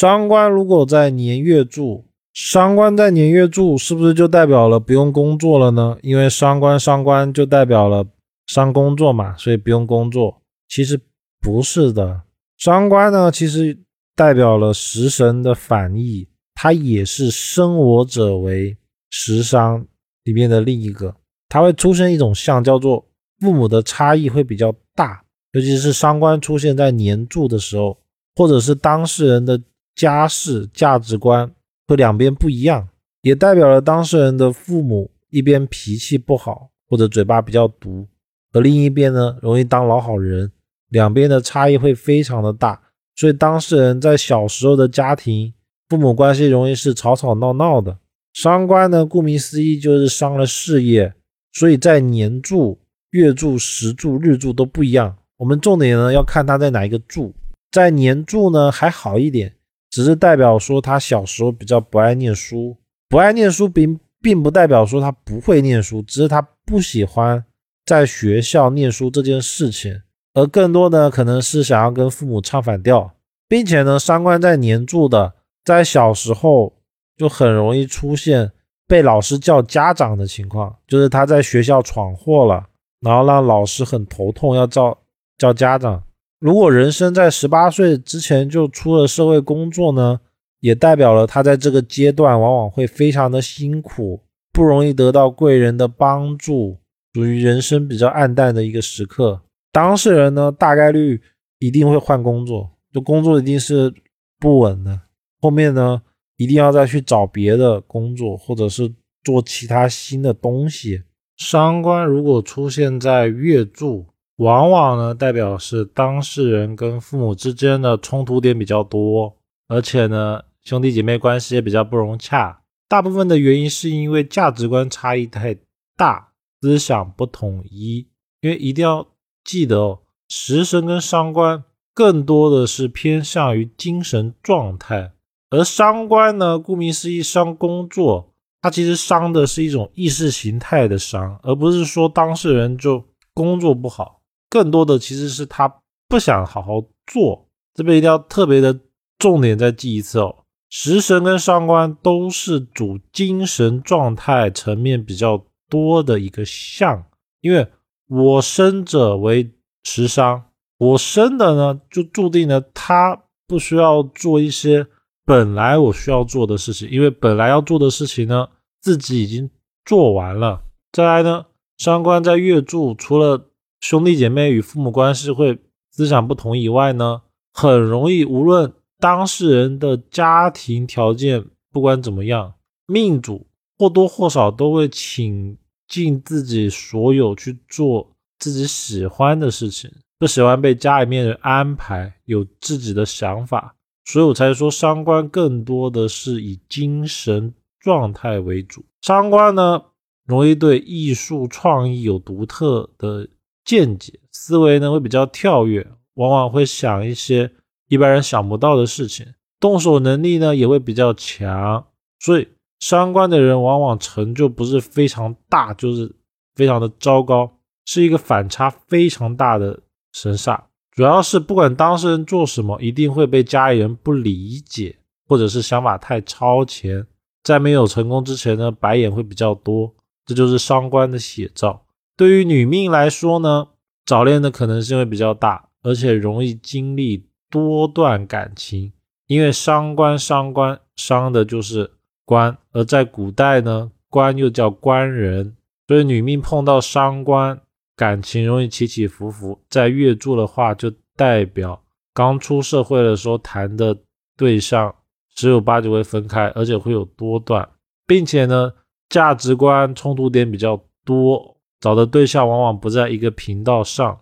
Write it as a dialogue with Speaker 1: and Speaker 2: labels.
Speaker 1: 伤官如果在年月柱，伤官在年月柱，是不是就代表了不用工作了呢？因为伤官伤官就代表了伤工作嘛，所以不用工作。其实不是的，伤官呢，其实代表了食神的反义，它也是生我者为食伤里面的另一个，它会出现一种象，叫做父母的差异会比较大，尤其是伤官出现在年柱的时候，或者是当事人的家世价值观。和两边不一样，也代表了当事人的父母一边脾气不好或者嘴巴比较毒，而另一边呢容易当老好人，两边的差异会非常的大。所以当事人在小时候的家庭父母关系容易是吵吵闹闹的。伤官呢，顾名思义就是伤了事业，所以在年柱、月柱、时柱、日柱都不一样。我们重点呢要看他在哪一个柱，在年柱呢还好一点。只是代表说他小时候比较不爱念书，不爱念书并并不代表说他不会念书，只是他不喜欢在学校念书这件事情，而更多的可能是想要跟父母唱反调，并且呢，三观在黏住的，在小时候就很容易出现被老师叫家长的情况，就是他在学校闯祸了，然后让老师很头痛，要叫叫家长。如果人生在十八岁之前就出了社会工作呢，也代表了他在这个阶段往往会非常的辛苦，不容易得到贵人的帮助，属于人生比较暗淡的一个时刻。当事人呢，大概率一定会换工作，就工作一定是不稳的，后面呢，一定要再去找别的工作，或者是做其他新的东西。伤官如果出现在月柱。往往呢，代表是当事人跟父母之间的冲突点比较多，而且呢，兄弟姐妹关系也比较不融洽。大部分的原因是因为价值观差异太大，思想不统一。因为一定要记得哦，食神跟伤官更多的是偏向于精神状态，而伤官呢，顾名思义，伤工作，它其实伤的是一种意识形态的伤，而不是说当事人就工作不好。更多的其实是他不想好好做，这边一定要特别的重点再记一次哦。食神跟伤官都是主精神状态层面比较多的一个象，因为我生者为食伤，我生的呢就注定了他不需要做一些本来我需要做的事情，因为本来要做的事情呢自己已经做完了。再来呢，伤官在月柱除了兄弟姐妹与父母关系会思想不同以外呢，很容易无论当事人的家庭条件不管怎么样，命主或多或少都会倾尽自己所有去做自己喜欢的事情，不喜欢被家里面人安排，有自己的想法，所以我才说伤官更多的是以精神状态为主。伤官呢，容易对艺术创意有独特的。见解思维呢会比较跳跃，往往会想一些一般人想不到的事情，动手能力呢也会比较强，所以伤官的人往往成就不是非常大，就是非常的糟糕，是一个反差非常大的神煞。主要是不管当事人做什么，一定会被家里人不理解，或者是想法太超前，在没有成功之前呢，白眼会比较多，这就是伤官的写照。对于女命来说呢，早恋的可能性会比较大，而且容易经历多段感情，因为伤官伤官伤的就是官，而在古代呢，官又叫官人，所以女命碰到伤官，感情容易起起伏伏。在月柱的话，就代表刚出社会的时候谈的对象，十有八九会分开，而且会有多段，并且呢，价值观冲突点比较多。找的对象往往不在一个频道上，